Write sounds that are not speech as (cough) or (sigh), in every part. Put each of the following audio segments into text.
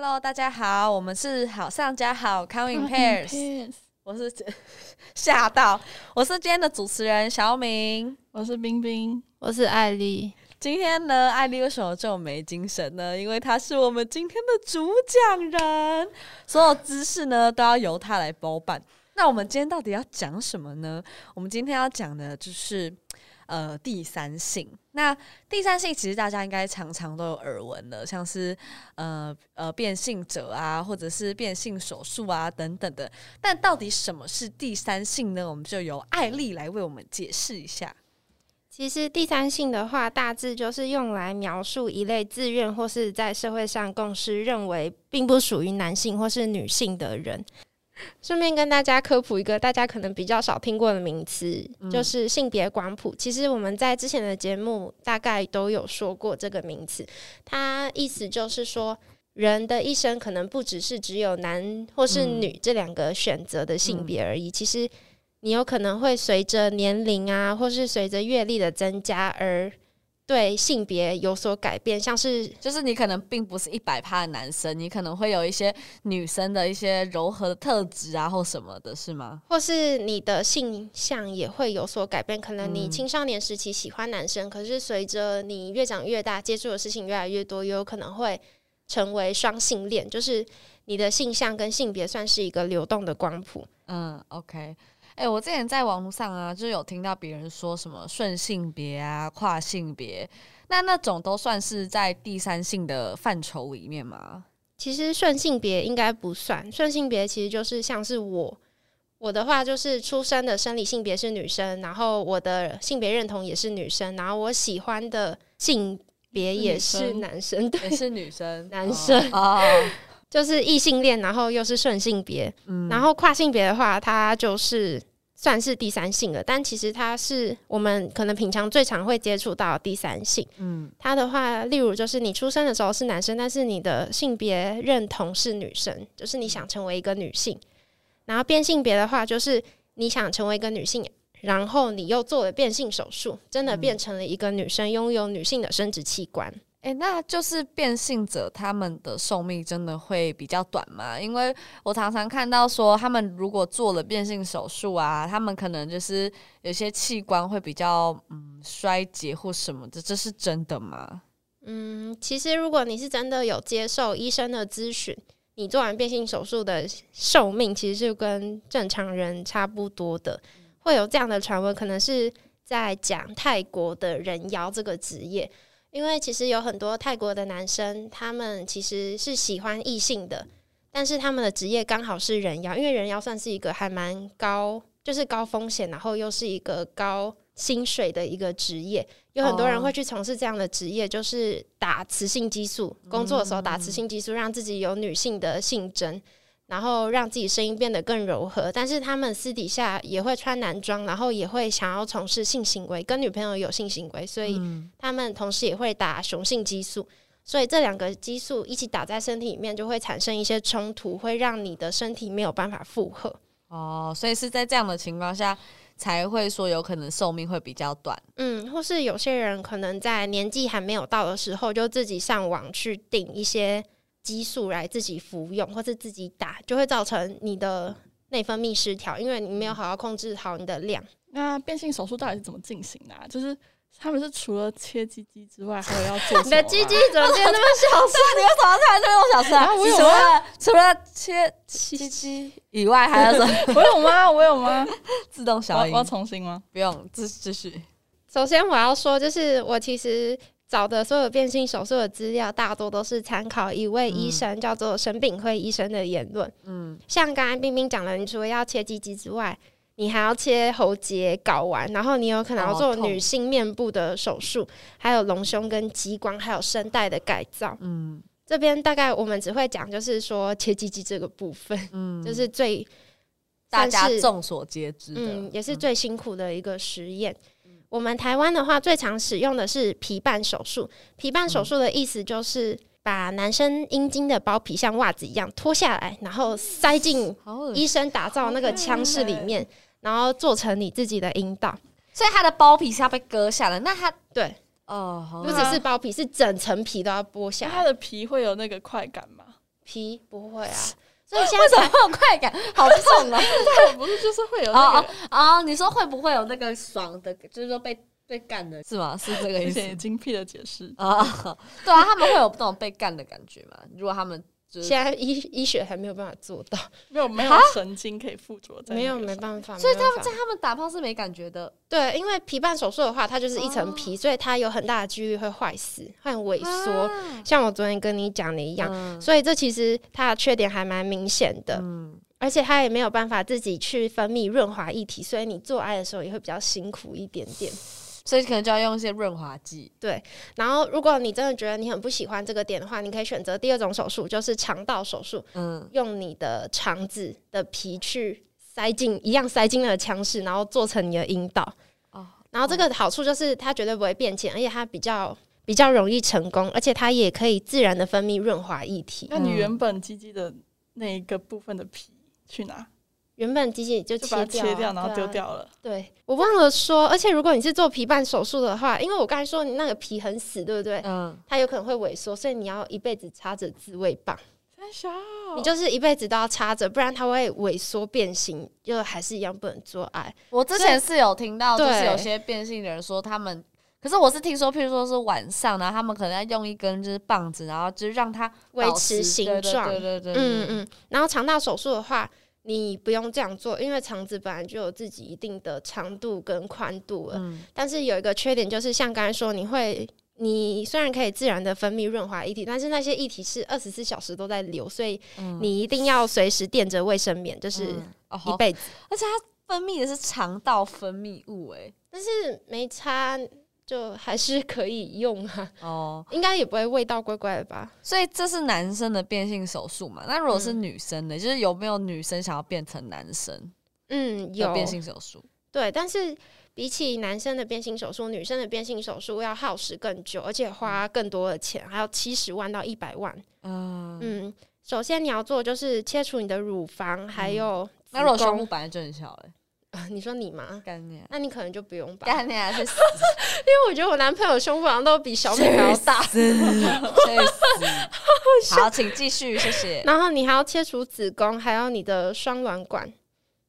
Hello，大家好，我们是好上加好，Come in pairs。我是 (laughs) 吓到，我是今天的主持人小敏，我是冰冰，我是艾丽。今天呢，艾丽为什么这么没精神呢？因为她是我们今天的主讲人，所有知识呢都要由她来包办。那我们今天到底要讲什么呢？我们今天要讲的就是。呃，第三性，那第三性其实大家应该常常都有耳闻的，像是呃呃变性者啊，或者是变性手术啊等等的。但到底什么是第三性呢？我们就由艾丽来为我们解释一下。其实第三性的话，大致就是用来描述一类自愿或是在社会上共识认为并不属于男性或是女性的人。(laughs) 顺便跟大家科普一个大家可能比较少听过的名词，就是性别光谱。其实我们在之前的节目大概都有说过这个名词，它意思就是说，人的一生可能不只是只有男或是女这两个选择的性别而已。其实你有可能会随着年龄啊，或是随着阅历的增加而。对性别有所改变，像是就是你可能并不是一百趴的男生，你可能会有一些女生的一些柔和的特质啊，或什么的，是吗？或是你的性向也会有所改变，可能你青少年时期喜欢男生，可是随着你越长越大，接触的事情越来越多，也有可能会成为双性恋，就是你的性向跟性别算是一个流动的光谱。嗯，OK。哎，我之前在网络上啊，就有听到别人说什么顺性别啊、跨性别，那那种都算是在第三性的范畴里面吗？其实顺性别应该不算，顺性别其实就是像是我，我的话就是出生的生理性别是女生，然后我的性别认同也是女生，然后我喜欢的性别也是男生，(laughs) 也是女生，(laughs) 男生哦，(laughs) 就是异性恋，然后又是顺性别，然后跨性别的话，它就是。算是第三性了，但其实它是我们可能平常最常会接触到第三性。嗯，它的话，例如就是你出生的时候是男生，但是你的性别认同是女生，就是你想成为一个女性。然后变性别的话，就是你想成为一个女性，然后你又做了变性手术，真的变成了一个女生，拥有女性的生殖器官。哎，那就是变性者他们的寿命真的会比较短吗？因为我常常看到说，他们如果做了变性手术啊，他们可能就是有些器官会比较嗯衰竭或什么的，这是真的吗？嗯，其实如果你是真的有接受医生的咨询，你做完变性手术的寿命其实是跟正常人差不多的。会有这样的传闻，可能是在讲泰国的人妖这个职业。因为其实有很多泰国的男生，他们其实是喜欢异性的，但是他们的职业刚好是人妖，因为人妖算是一个还蛮高，就是高风险，然后又是一个高薪水的一个职业，有很多人会去从事这样的职业，就是打雌性激素，工作的时候打雌性激素，让自己有女性的性征。然后让自己声音变得更柔和，但是他们私底下也会穿男装，然后也会想要从事性行为，跟女朋友有性行为，所以他们同时也会打雄性激素，所以这两个激素一起打在身体里面，就会产生一些冲突，会让你的身体没有办法负荷。哦，所以是在这样的情况下才会说有可能寿命会比较短。嗯，或是有些人可能在年纪还没有到的时候，就自己上网去订一些。激素来自己服用或是自己打，就会造成你的内分泌失调，因为你没有好好控制好你的量。那变性手术到底是怎么进行的？就是他们是除了切鸡鸡之外，还有要做 (laughs) 你的鸡鸡怎么变那么小？(laughs) 是你为什么突然这么小声啊？除了除了切鸡鸡以外，还有什么？(laughs) 我有吗？我有吗？自动小音？我要重新吗？不用，继继续。首先我要说，就是我其实。找的所有变性手术的资料，大多都是参考一位医生叫做沈炳辉医生的言论。嗯，像刚刚冰冰讲了，你除了要切鸡鸡之外，你还要切喉结、睾丸，然后你有可能要做女性面部的手术，还有隆胸跟激光，还有声带的改造。嗯，这边大概我们只会讲，就是说切鸡鸡这个部分，嗯，就是最大家众所皆知的，嗯，也是最辛苦的一个实验。我们台湾的话，最常使用的是皮瓣手术。皮瓣手术的意思就是把男生阴茎的包皮像袜子一样脱下来，然后塞进医生打造那个腔室里面，然后做成你自己的阴道。所以它的包皮是要被割下来。那它对哦，不只是包皮，是整层皮都要剥下。它的皮会有那个快感吗？皮不会啊，所以现为什在会有快感？好痛啊！对，不是就是会有那哦个哦哦，你说会不会有那个爽的，就是说被被干的，是吗？是这个意思精辟的解释。啊？对啊，他们会有那种被干的感觉吗？如果他们就是现在医医学还没有办法做到，(laughs) 没有没有神经可以附着在没有没办法，所以他们在他们打炮是没感觉的，对，因为皮瓣手术的话，它就是一层哦皮，所以它有很大的几率会坏死、会萎缩。啊像我昨天跟你讲的一样，嗯所以这其实它的缺点还蛮明显的，嗯而且它也没有办法自己去分泌润滑液体，所以你做爱的时候也会比较辛苦一点点。所以可能就要用一些润滑剂。对然后，如果你真的觉得你很不喜欢这个点的话，你可以选择第二种手术，就是肠道手术，嗯，用你的肠子的皮去塞进一样塞进了腔室，然后做成你的阴道。哦，然后这个好处就是它绝对不会变浅，而且它比较比较容易成功，而且它也可以自然的分泌润滑液体。那你嗯原本鸡鸡的那一个部分的皮去哪？原本机器就就切掉啊、切掉，然后丢掉了。对我忘了说，而且如果你是做皮瓣手术的话，因为我刚才说你那个皮很死，对不对？嗯，它有可能会萎缩，所以你要一辈子插着自慰棒，你就是一辈子都要插着，不然它会萎缩变形，就还是一样不能做爱。我之前是有听到，就是有些变性人说他们，可是我是听说，譬如说是晚上，然后他们可能要用一根就是棒子，然后就是让它维持持形对对状对对对，嗯嗯，然后肠道手术的话，你不用这样做，因为肠子本来就有自己一定的长度跟宽度了。嗯但是有一个缺点，就是像刚才说，你会，你虽然可以自然的分泌润滑液体，但是那些液体是二十四小时都在流，所以嗯你一定要随时垫着卫生棉，就是一辈子。而且它分泌的是肠道分泌物，哎，但是没擦，就还是可以用啊，(laughs) 哦，应该也不会味道怪怪的吧？所以这是男生的变性手术嘛？那如果是嗯女生的，就是有没有女生想要变成男生嗯，有变性手术？对，但是比起男生的变性手术，女生的变性手术要耗时更久，而且花更多的钱，还要七十万到一百万。嗯，嗯，首先你要做就是切除你的乳房，还有子那如果胸部宫。本来就很小嘞，(laughs) 你说你吗？干你啊！那你可能就不用吧，因干你啊！去死！(laughs) 为我觉得我男朋友胸部好像都比小美还要大。去死！(laughs) 好，请继续，谢谢。然后你还要切除子宫，还有你的双卵管、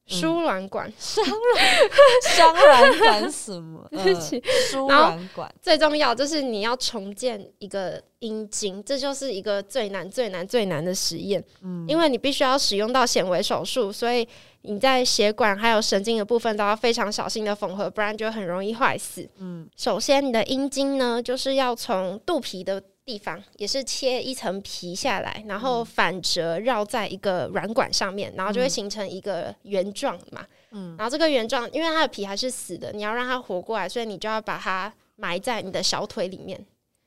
输卵管。双软管什么？(laughs) 对不起嗯，输卵管。最重要就是你要重建一个阴茎，这就是一个最难、最难、最难的实验。嗯因为你必须要使用到显微手术，所以你在血管还有神经的部分都要非常小心的缝合，不然就很容易坏死。嗯首先，你的阴茎呢，就是要从肚皮的地方，也是切一层皮下来，然后反折绕在一个软管上面，然后就会形成一个圆状嘛。嗯。然后这个圆状，因为它的皮还是死的，你要让它活过来，所以你就要把它埋在你的小腿里面。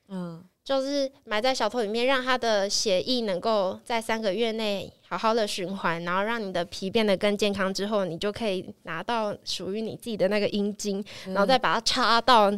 嗯。就是埋在小腿里面，让它的血液能够在三个月内好好的循环，然后让你的皮变得更健康之后，你就可以拿到属于你自己的那个阴茎，然后再把它插到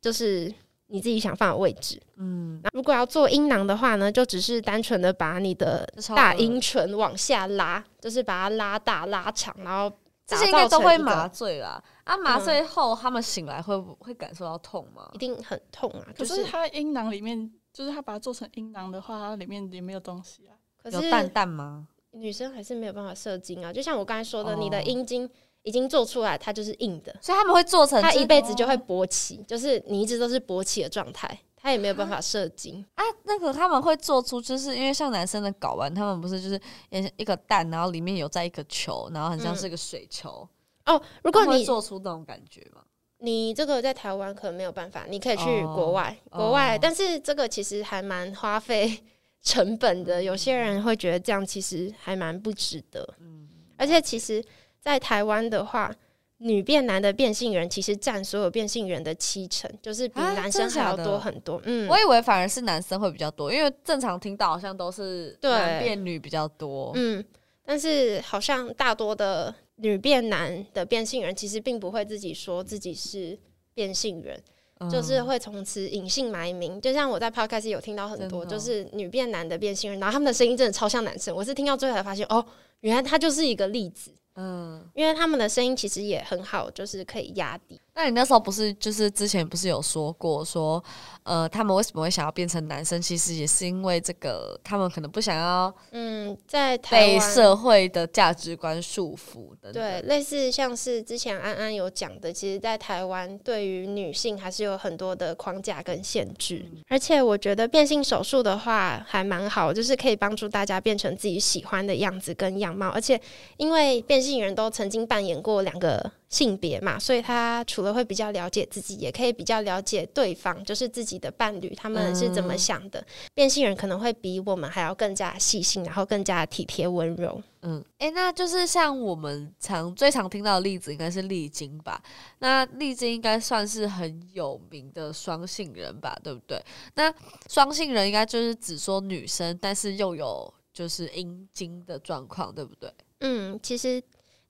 就是你自己想放的位置。嗯，那如果要做阴囊的话呢，就只是单纯的把你的大阴唇往下拉，就是把它拉大拉长，然后打这些应该都会麻醉啦。啊，麻嗯醉后他们醒来会不会感受到痛吗一？定很痛啊。可就是它阴囊里面，就是他把它做成阴囊的话，它里面也没有东西啊。可是有蛋蛋吗？女生还是没有办法射精啊，就像我刚才说的，你的哦阴茎已经做出来，它就是硬的，所以他们会做成它一辈子就会勃起，就是你一直都是勃起的状态，它也没有办法射精。啊，那个他们会做出，就是因为像男生的睾丸，他们不是就是也一个蛋，然后里面有在一个球，然后很像是个水球。哦，如果你做出那种感觉吗？你这个在台湾可能没有办法，你可以去哦国外，哦国外，但是这个其实还蛮花费成本的，有些人会觉得这样其实还蛮不值得。嗯，而且其实，在台湾的话，女变男的变性人其实占所有变性人的七成，就是比啊男生还要多很多。嗯，我以为反而是男生会比较多，因为正常听到好像都是对男变女比较多。嗯，但是好像大多的女变男的变性人，其实并不会自己说自己是变性人，嗯就是会从此隐姓埋名。就像我在 podcast 有听到很多，就是女变男的变性人，然后他们的声音真的超像男生。我是听到最后才发现，哦，原来他就是一个例子，嗯，因为他们的声音其实也很好，就是可以压低。那你那时候不是就是之前不是有说过说，呃，他们为什么会想要变成男生？其实也是因为这个，他们可能不想要嗯，在台被社会的价值观束缚的。对，类似像是之前安安有讲的，其实，在台湾对于女性还是有很多的框架跟限制。而且我觉得变性手术的话还蛮好，就是可以帮助大家变成自己喜欢的样子跟样貌。而且因为变性人都曾经扮演过两个性别嘛，所以他除了会比较了解自己，也可以比较了解对方，就是自己的伴侣他们是怎么想的。变性人可能会比我们还要更加细心，然后更加体贴温柔。嗯，诶，那就是像我们常最常听到的例子，应该是丽晶吧？那丽晶应该算是很有名的双性人吧，对不对？那双性人应该就是只说女生，但是又有就是阴茎的状况，对不对？嗯，其实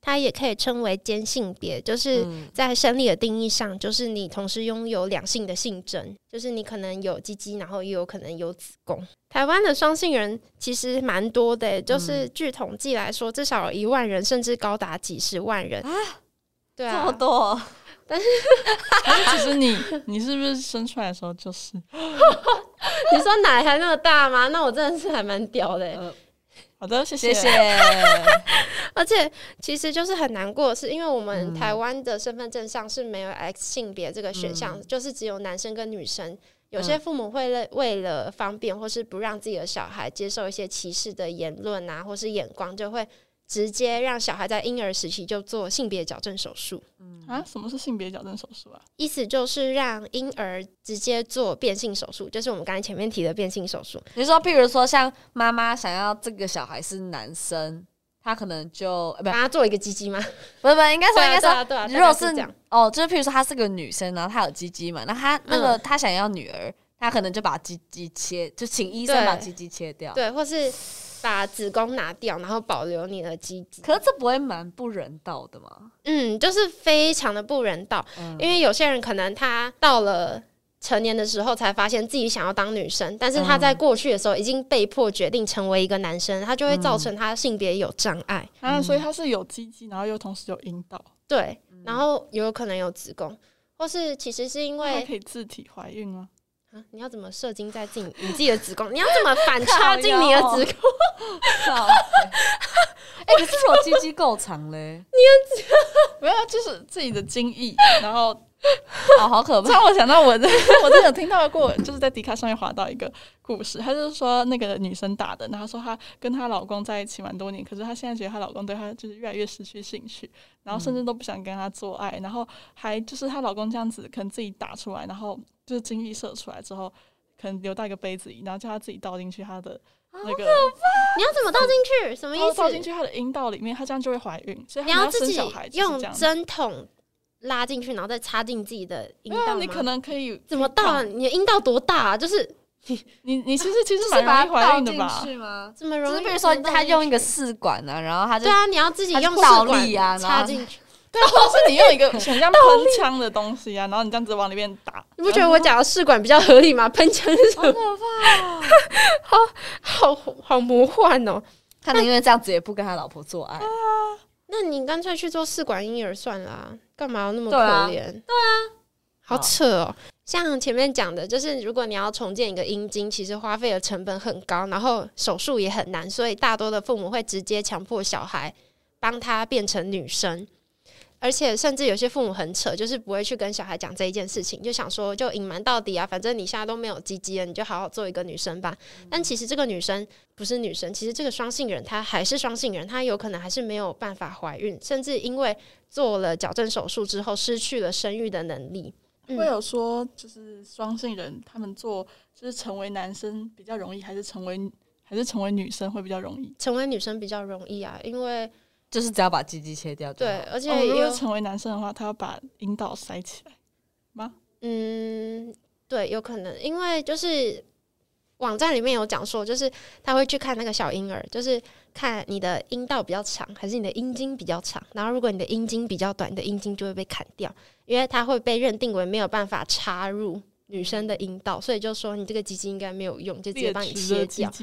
它也可以称为兼性别，就是嗯在生理的定义上，就是你同时拥有两性的性征，就是你可能有鸡鸡，然后也有可能有子宫。台湾的双性人其实蛮多的欸，就是据统计来说，至少有一万人，甚至高达几十万人啊。对啊这么啊，多，但是其实你 (laughs) 你是不是生出来的时候就是？(laughs) 你说奶还那么大吗？那我真的是还蛮屌的欸。呃好的，谢谢谢。(laughs) 而且其实就是很难过，是因为我们嗯台湾的身份证上是没有 X 性别这个选项，就是只有男生跟女生。有些嗯父母会为为了方便，或是不让自己的小孩接受一些歧视的言论啊，或是眼光，就会直接让小孩在婴儿时期就做性别矫正手术。嗯啊，什么是性别矫正手术啊？意思就是让婴儿直接做变性手术，就是我们刚才前面提的变性手术。你说，譬如说，像妈妈想要这个小孩是男生，他可能就呃不帮他做一个鸡鸡吗？不是不是，应该说啊应该说，啊啊，如果是哦，就是譬如说她是个女生，然后她有鸡鸡嘛，那她那个嗯她想要女儿，她可能就把鸡鸡切，就请医生把鸡鸡切掉。对，或是把子宫拿掉，然后保留你的鸡鸡。可是这不会蛮不人道的吗？嗯，就是非常的不人道，嗯因为有些人可能他到了成年的时候才发现自己想要当女生，但是他在过去的时候已经被迫决定成为一个男生，他就会造成他性别有障碍。啊，所以他是有鸡鸡，然后又同时有阴道，对，嗯然后有可能有子宫，或是其实是因为可以自体怀孕吗？啊，你要怎么射精在进你自己的子宫？你要怎么反插进你的子宫？(laughs) 哎、可是如果鸡鸡够长嘞，你 (laughs) 没有，就是自己的精液，然后哦，好可怕！(laughs) 让我想到我的，(laughs) 我真的有听到过，就是在迪卡上面滑到一个故事，她就是说那个女生打的，然后说她跟她老公在一起蛮多年，可是她现在觉得她老公对她就是越来越失去兴趣，然后甚至都不想跟她做爱，然后还就是她老公这样子可能自己打出来，然后就是精液射出来之后，可能留到一个杯子里，然后叫她自己倒进去她的那个，你要怎么倒进去？什么意思倒进？去她的阴道里面，她这样就会怀孕，所以你要自己生小孩就是用。针筒拉进去，然后再插进自己的阴道吗？你可能可以怎么倒啊？你的阴道多大啊？就是 (laughs) 你你你其实其实蛮把它倒容易怀孕的进吧？去吗？这么容易？就是比如说，他用一个试管啊，然后他就对啊，你要自己用倒试管立啊插进去。(laughs) 对，或者是你用一个 (laughs) 很像喷枪的东西啊，然后你这样子往里面打，你不觉得我讲的试管比较合理吗？喷枪是什么？好可怕、哦。好好魔幻哦！他宁愿这样子也不跟他老婆做爱。那你干脆去做试管婴儿算了、啊，干嘛要那么可怜？对啊，好扯哦。像前面讲的，就是如果你要重建一个阴茎，其实花费的成本很高，然后手术也很难，所以大多的父母会直接强迫小孩帮他变成女生。而且甚至有些父母很扯，就是不会去跟小孩讲这一件事情，就想说就隐瞒到底啊，反正你现在都没有鸡鸡了，你就好好做一个女生吧。但其实这个女生不是女生，其实这个双性人她还是双性人，她有可能还是没有办法怀孕，甚至因为做了矫正手术之后失去了生育的能力。嗯会有说就是双性人他们做就是成为男生比较容易，还是成为还是成为女生会比较容易？成为女生比较容易啊，因为就是只要把鸡鸡切掉就好对，而且哦，如果有、是成为男生的话，他要把阴道塞起来吗？嗯，对，有可能，因为就是网站里面有讲说，就是他会去看那个小婴儿，就是看你的阴道比较长，还是你的阴茎比较长。然后如果你的阴茎比较短，你的阴茎就会被砍掉，因为他会被认定为没有办法插入女生的阴道，所以就说你这个鸡鸡应该没有用，就直接帮你切掉。(laughs)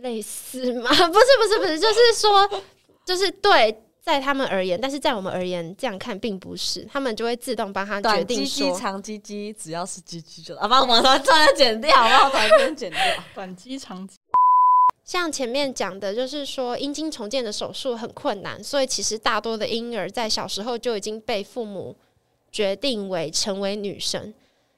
类似吗？(laughs) 不是不是不是，就是说，就是对在他们而言，但是在我们而言，这样看并不是，他们就会自动帮他决短定鸡鸡、说，长鸡鸡，只要是鸡鸡就啊，帮我把它剪掉，好不好？把它 (laughs) 剪掉。短肌长肌，像前面讲的，就是说阴茎重建的手术很困难，所以其实大多的婴儿在小时候就已经被父母决定为成为女生，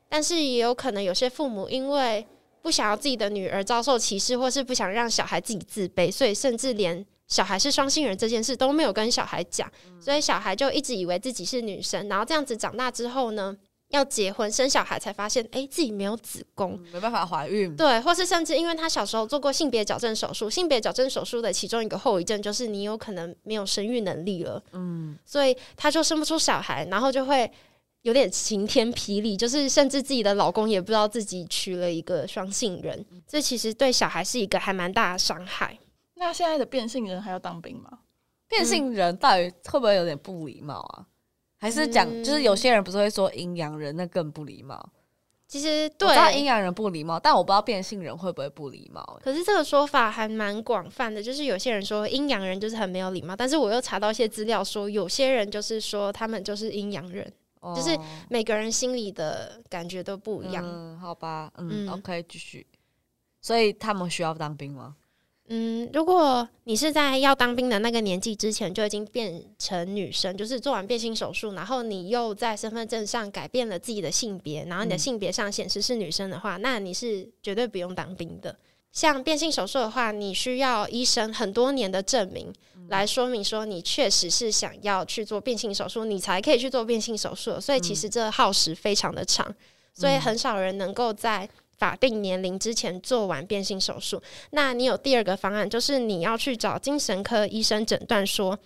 但是也有可能有些父母因为不想要自己的女儿遭受歧视，或是不想让小孩自己自卑，所以甚至连小孩是双性人这件事都没有跟小孩讲，所以小孩就一直以为自己是女生，然后这样子长大之后呢，要结婚生小孩才发现，诶，自己没有子宫，没办法怀孕，对，或是甚至因为他小时候做过性别矫正手术，性别矫正手术的其中一个后遗症就是你有可能没有生育能力了，嗯，所以他就生不出小孩，然后就会有点晴天霹雳，就是甚至自己的老公也不知道自己娶了一个双性人，这其实对小孩是一个还蛮大的伤害。那现在的变性人还要当兵吗？变性人到底会不会有点不礼貌啊？还是讲，嗯就是有些人不是会说阴阳人，那更不礼貌。其实我知道阴，阳人不礼貌，但我不知道变性人会不会不礼貌、欸。可是这个说法还蛮广泛的，就是有些人说阴阳人就是很没有礼貌，但是我又查到一些资料说，有些人就是说他们就是阴阳人。就是哦每个人心里的感觉都不一样。嗯，好吧，嗯嗯 o k 继续。所以他们需要当兵吗？嗯，如果你是在要当兵的那个年纪之前就已经变成女生，就是做完变性手术，然后你又在身份证上改变了自己的性别，然后你的嗯性别上显示是女生的话，那你是绝对不用当兵的。像变性手术的话，你需要医生很多年的证明来说明说你确实是想要去做变性手术，你才可以去做变性手术。所以其实这耗时非常的长，所以很少人能够在法定年龄之前做完变性手术。那你有第二个方案，就是你要去找精神科医生诊断说。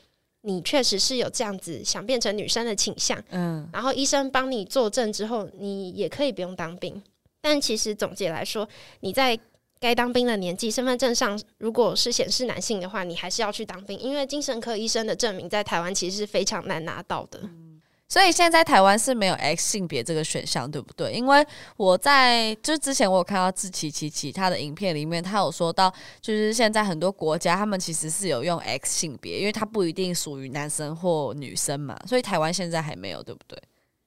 你确实是有这样子想变成女生的倾向，嗯，然后医生帮你作证之后，你也可以不用当兵。但其实总结来说，你在该当兵的年纪，身份证上如果是显示男性的话，你还是要去当兵，因为精神科医生的证明在台湾其实是非常难拿到的。所以现在台湾是没有 X 性别这个选项，对不对？因为我在就之前我有看到志奇奇其他的影片里面，他有说到，就是现在很多国家他们其实是有用 X 性别，因为它不一定属于男生或女生嘛，所以台湾现在还没有，对不对？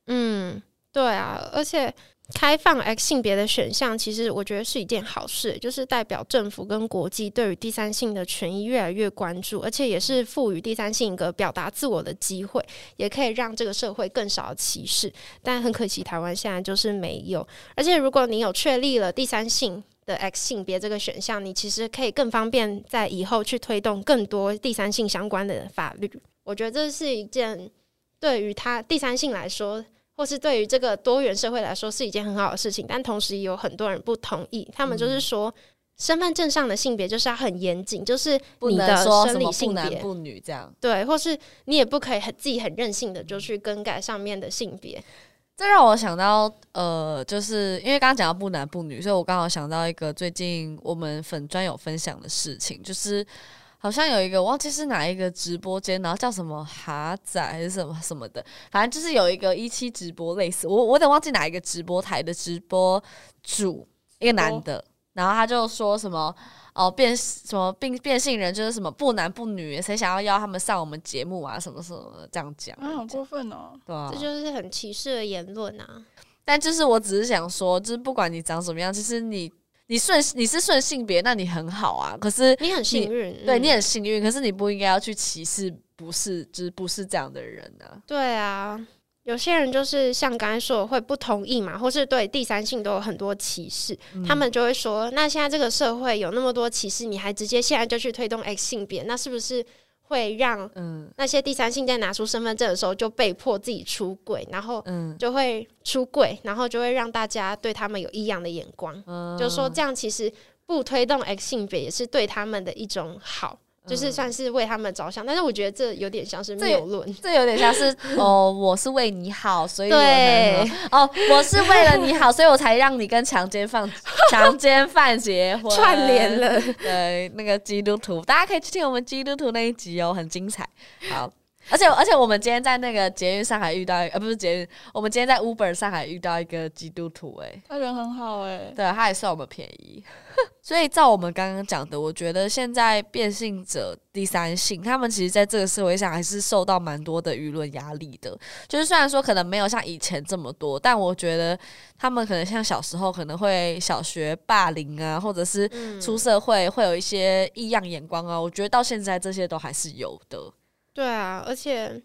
嗯，对啊，而且开放 X 性别的选项，其实我觉得是一件好事，就是代表政府跟国际对于第三性的权益越来越关注，而且也是赋予第三性一个表达自我的机会，也可以让这个社会更少歧视。但很可惜，台湾现在就是没有。而且如果你有确立了第三性，的 X 性别这个选项，你其实可以更方便在以后去推动更多第三性相关的法律。我觉得这是一件对于他第三性来说，或是对于这个多元社会来说是一件很好的事情，但同时也有很多人不同意，他们就是说。身份证上的性别就是要很严谨，就是不能你的生理性别，男不女这样。对，或是你也不可以很自己很任性的就去更改上面的性别。这让我想到，呃，就是因为刚刚讲到不男不女，所以我刚好想到一个最近我们粉专有分享的事情，就是好像有一个忘记是哪一个直播间，然后叫什么哈仔还是什么什么的，反正就是有一个一期直播类似，我我有点忘记哪一个直播台的直播主，一个男的，然后他就说什么。哦，变什么变变性人就是什么不男不女，谁想要邀他们上我们节目啊？什么什么的这样讲，啊，好过分哦！对啊，这就是很歧视的言论啊！但就是我只是想说，就是不管你长什么样，其实你你顺你是顺性别，那你很好啊。可是你很幸运，嗯对你很幸运，可是你不应该要去歧视不是就是不是这样的人啊。对啊，有些人就是像刚才说的会不同意嘛，或是对第三性都有很多歧视，嗯他们就会说，那现在这个社会有那么多歧视，你还直接现在就去推动 X 性别，那是不是会让嗯那些第三性在拿出身份证的时候就被迫自己出柜，然后嗯就会出柜，然后就会让大家对他们有异样的眼光，嗯就说这样其实不推动 X 性别也是对他们的一种好。就是算是为他们着想，但是我觉得这有点像是谬论。这有点像是 (laughs) 哦，我是为你好，所以我对哦，我是为了你好，所以我才让你跟强奸犯 (laughs) 强奸犯结婚，串联了，对，那个基督徒，大家可以去听我们基督徒那一集哦，很精彩。好，而且而且我们今天在那个捷运上海遇到，呃，不是捷运，我们今天在 Uber 上海遇到一个基督徒，哎，他人很好哎、对，他也算我们便宜。(laughs) 所以照我们刚刚讲的，我觉得现在变性者第三性，他们其实在这个社会上还是受到蛮多的舆论压力的。就是虽然说可能没有像以前这么多，但我觉得他们可能像小时候可能会小学霸凌啊，或者是嗯出社会会有一些异样眼光啊。我觉得到现在这些都还是有的。对啊，而且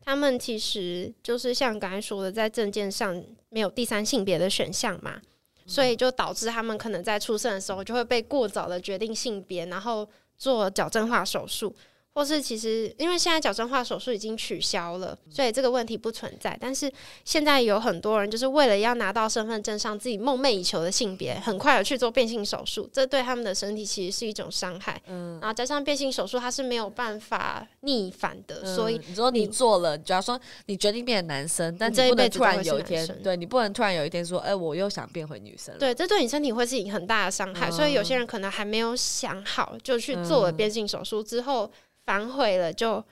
他们其实就是像刚才说的，在证件上没有第三性别的选项嘛，所以就导致他们可能在出生的时候就会被过早的决定性别，然后做矫正化手术。或是其实，因为现在矫正化手术已经取消了，所以这个问题不存在。但是现在有很多人就是为了要拿到身份证上自己梦寐以求的性别，很快的去做变性手术，这对他们的身体其实是一种伤害。嗯，然后加上变性手术，它是没有办法逆反的，所以嗯你说你你做了，假如说你决定变成男生，但你这一不能突然有一天，对你不能突然有一天说，哎、我又想变回女生了。对，这对你身体会是一很大的伤害。所以有些人可能还没有想好，就去做了嗯变性手术之后反悔了，就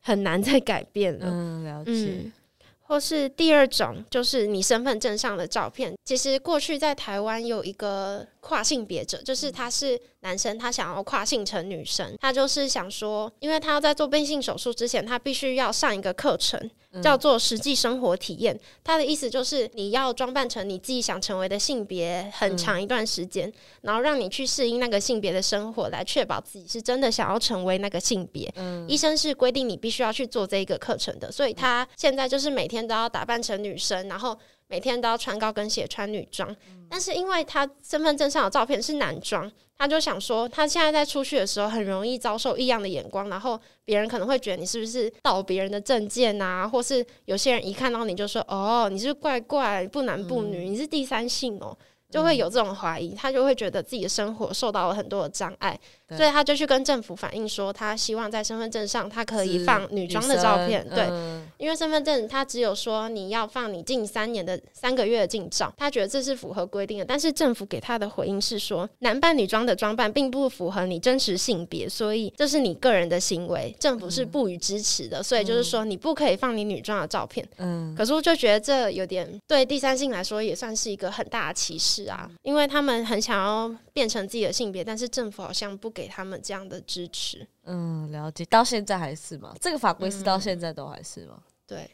很难再改变了。嗯，了解。嗯，或是第二种，就是你身份证上的照片。其实过去在台湾有一个跨性别者，就是他是男生，他想要跨性成女生，他就是想说，因为他要在做变性手术之前，他必须要上一个课程，嗯。叫做实际生活体验。他的意思就是你要装扮成你自己想成为的性别很长一段时间，然后让你去适应那个性别的生活，来确保自己是真的想要成为那个性别。嗯。医生是规定你必须要去做这一个课程的，所以他现在就是每天都要打扮成女生，然后每天都要穿高跟鞋、穿女装。但是因为他身份证上的照片是男装，他就想说，他现在在出去的时候很容易遭受异样的眼光，然后别人可能会觉得你是不是盗别人的证件啊，或是有些人一看到你就说，哦，你是怪怪不男不女，你是第三性哦。就会有这种怀疑，他就会觉得自己的生活受到了很多的障碍，对所以他就去跟政府反映说，他希望在身份证上他可以放女装的照片，对，嗯。因为身份证他只有说你要放你近三年的三个月的近照，他觉得这是符合规定的，但是政府给他的回应是说，男扮女装的装扮并不符合你真实性别，所以这是你个人的行为，政府是不予支持的，所以就是说你不可以放你女装的照片。嗯。可是我就觉得这有点对第三性来说也算是一个很大的歧视啊，因为他们很想要变成自己的性别，但是政府好像不给他们这样的支持。嗯，了解。到现在还是吗？这个法规是到现在都还是吗？对，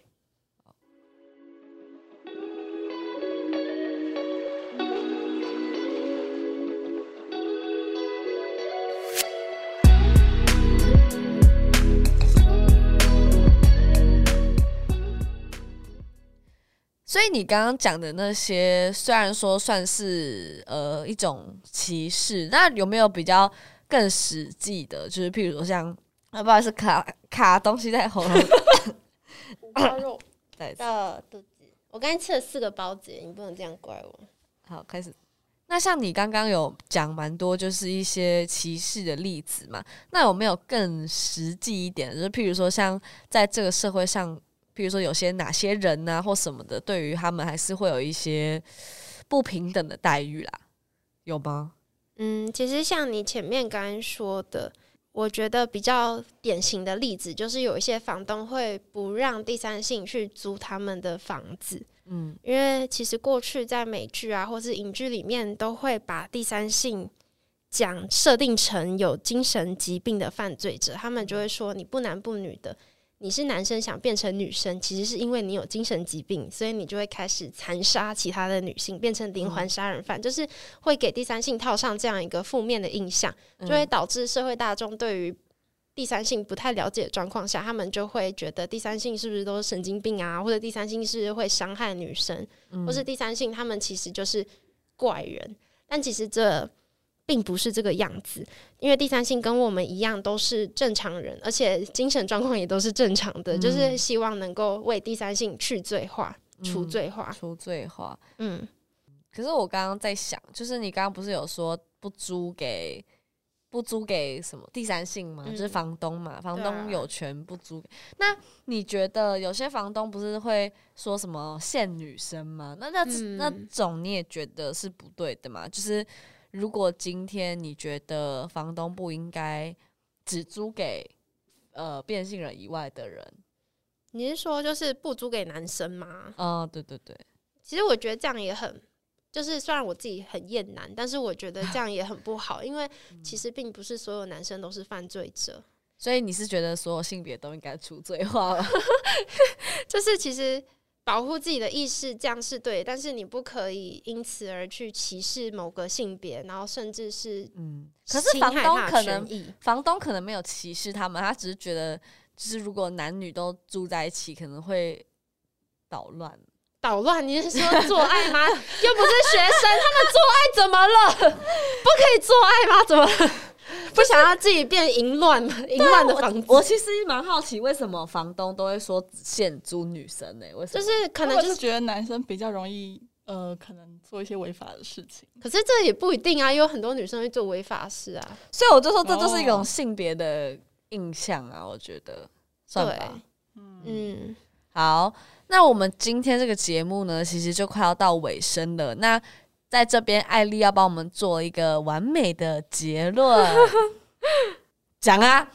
所以你刚刚讲的那些，虽然说算是呃一种歧视，那有没有比较更实际的？就是譬如说像啊，不好意思，卡卡东西在喉咙。五花肉的肚子，我刚才吃了四个包子，你不能这样怪我。好，开始。那像你刚刚有讲蛮多，就是一些歧视的例子嘛？那有没有更实际一点？就是譬如说，像在这个社会上，譬如说有些哪些人呐、或什么的，对于他们还是会有一些不平等的待遇啦，有吗？嗯，其实像你前面刚刚说的，我觉得比较典型的例子就是有一些房东会不让第三性去租他们的房子，嗯因为其实过去在美剧啊或是影剧里面都会把第三性讲设定成有精神疾病的犯罪者，他们就会说你不男不女的。你是男生想变成女生，其实是因为你有精神疾病，所以你就会开始残杀其他的女性，变成连环杀人犯，就是会给第三性套上这样一个负面的印象，就会导致社会大众对于第三性不太了解的状况下，他们就会觉得第三性是不是都是神经病啊，或者第三性是不是会伤害女生，或是第三性他们其实就是怪人，但其实这并不是这个样子，因为第三性跟我们一样都是正常人，而且精神状况也都是正常的，就是希望能够为第三性去罪化、除罪化。除罪化。嗯，可是我刚刚在想，就是你刚刚不是有说不租给不租给什么第三性吗？嗯就是房东嘛，房东啊有权不租给。那你觉得有些房东不是会说什么限女生吗？那那、嗯那种你也觉得是不对的嘛？就是如果今天你觉得房东不应该只租给呃变性人以外的人。你是说就是不租给男生吗？嗯，对对对，其实我觉得这样也很，就是虽然我自己很厌男，但是我觉得这样也很不好，因为 (laughs) 其实并不是所有男生都是犯罪者。所以你是觉得所有性别都应该出罪化吗？(laughs) 就是其实保护自己的意识这样是对，但是你不可以因此而去歧视某个性别，然后甚至是嗯，可是房东可能。房东可能没有歧视他们，他只是觉得，就是如果男女都住在一起，可能会捣乱。捣乱？你是说做爱吗？又不是学生，他们做爱怎么了？(laughs) 不可以做爱吗？怎么了？(laughs) 不想要自己变淫乱 (laughs) 吗？淫乱的房子，我其实蛮好奇，为什么房东都会说只限租女生呢、为什么？就是可可能就是，是觉得男生比较容易呃，可能做一些违法的事情。可是这也不一定啊，有很多女生会做违法事啊。所以我就说，这就是一种哦性别的印象啊，我觉得算对吧。，嗯，嗯，好，那我们今天这个节目呢，其实就快要到尾声了。那在这边，艾丽要帮我们做一个完美的结论，(laughs) 讲啊，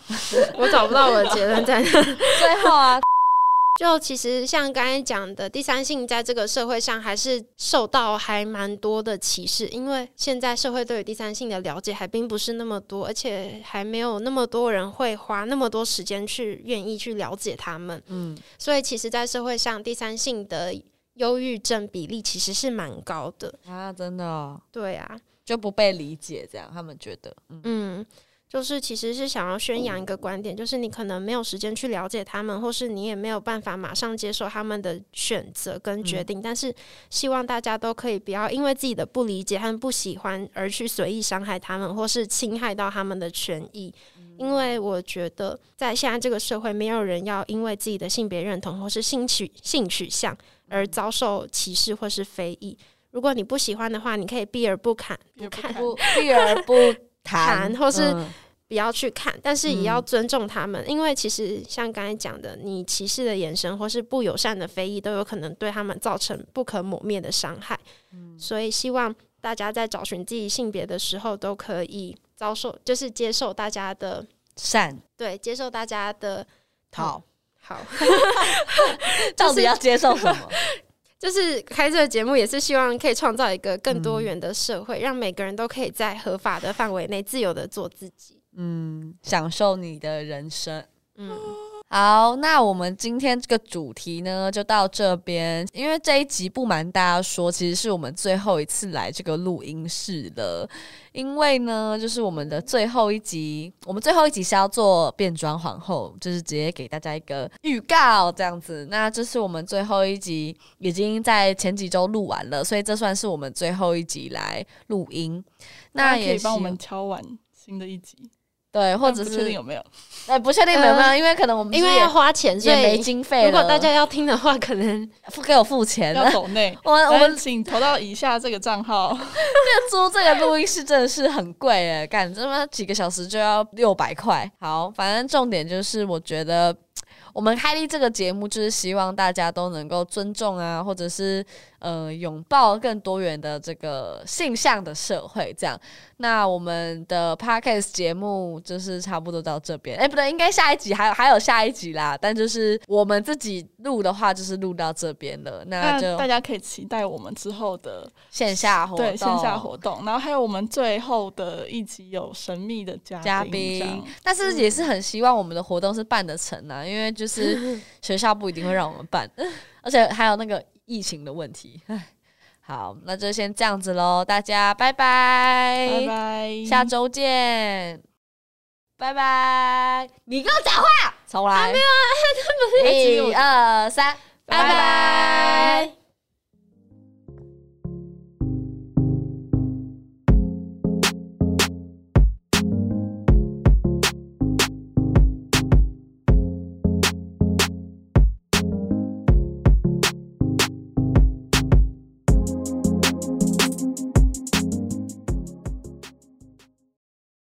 我找不到我的结论在哪。最后啊，(laughs) 就其实像刚才讲的，第三性在这个社会上还是受到还蛮多的歧视，因为现在社会对于第三性的了解还并不是那么多，而且还没有那么多人会花那么多时间去愿意去了解他们。嗯，所以其实，在社会上，第三性的忧郁症比例其实是蛮高的。啊，真的、哦、对啊，就不被理解，这样他们觉得，嗯。嗯，就是其实是想要宣扬一个观点，就是你可能没有时间去了解他们，或是你也没有办法马上接受他们的选择跟决定，但是希望大家都可以不要因为自己的不理解和不喜欢而去随意伤害他们，或是侵害到他们的权益。因为我觉得，在现在这个社会，没有人要因为自己的性别认同或是性取性取向而遭受歧视或是非议。如果你不喜欢的话，你可以避而不看，看避而不看不避而不 (laughs) 谈，或是嗯。不要去看，但是也嗯。要尊重他们，因为其实像刚才讲的，你歧视的眼神或是不友善的非议，都有可能对他们造成不可磨灭的伤害。嗯。所以希望大家在找寻自己性别的时候，都可以遭受，就是接受大家的，善。对，接受大家的好，好。(laughs) 到底要接受什么？(laughs) 就是开这个节目，也是希望可以创造一个更多元的社会，让每个人都可以在合法的范围内自由的做自己。嗯，享受你的人生。嗯，好，那我们今天这个主题呢，就到这边。因为这一集不瞒大家说，其实是我们最后一次来这个录音室了。因为呢，就是我们的最后一集，我们最后一集是要做变装皇后，就是直接给大家一个预告这样子。那这是我们最后一集，已经在前几周录完了，所以这算是我们最后一集来录音。那也可以帮我们敲完新的一集，对，或者是不确定是有没有。(laughs) 哎，不确定有没有，因为可能我们因为要花钱，所以没经费。如果大家要听的话，可能付给我付钱要了。抖内，(laughs) 我我我们们请投到以下这个账号。(laughs) 这租这个录音室真的是很贵哎，干这么几个小时就要六百块。好，反正重点就是，我觉得我们开立这个节目，就是希望大家都能够尊重啊，或者是呃拥抱更多元的这个性向的社会。这样，那我们的 podcast 节目就是差不多到这边。哎、不对，应该下一集还有还有下一集啦。但就是我们自己录的话，就是录到这边了。那就那大家可以期待我们之后的线下活动，对线下活动，然后还有我们最后的一集有神秘的嘉宾，但是也是很希望我们的活动是办得成啊，因为就是 (laughs) 学校不一定会让我们办，(laughs) 而且还有那个疫情的问题。唉，好，那就先这样子喽，大家拜拜，拜拜，下周见，拜拜。你跟我讲话，重来，没有啊，一二三，拜拜。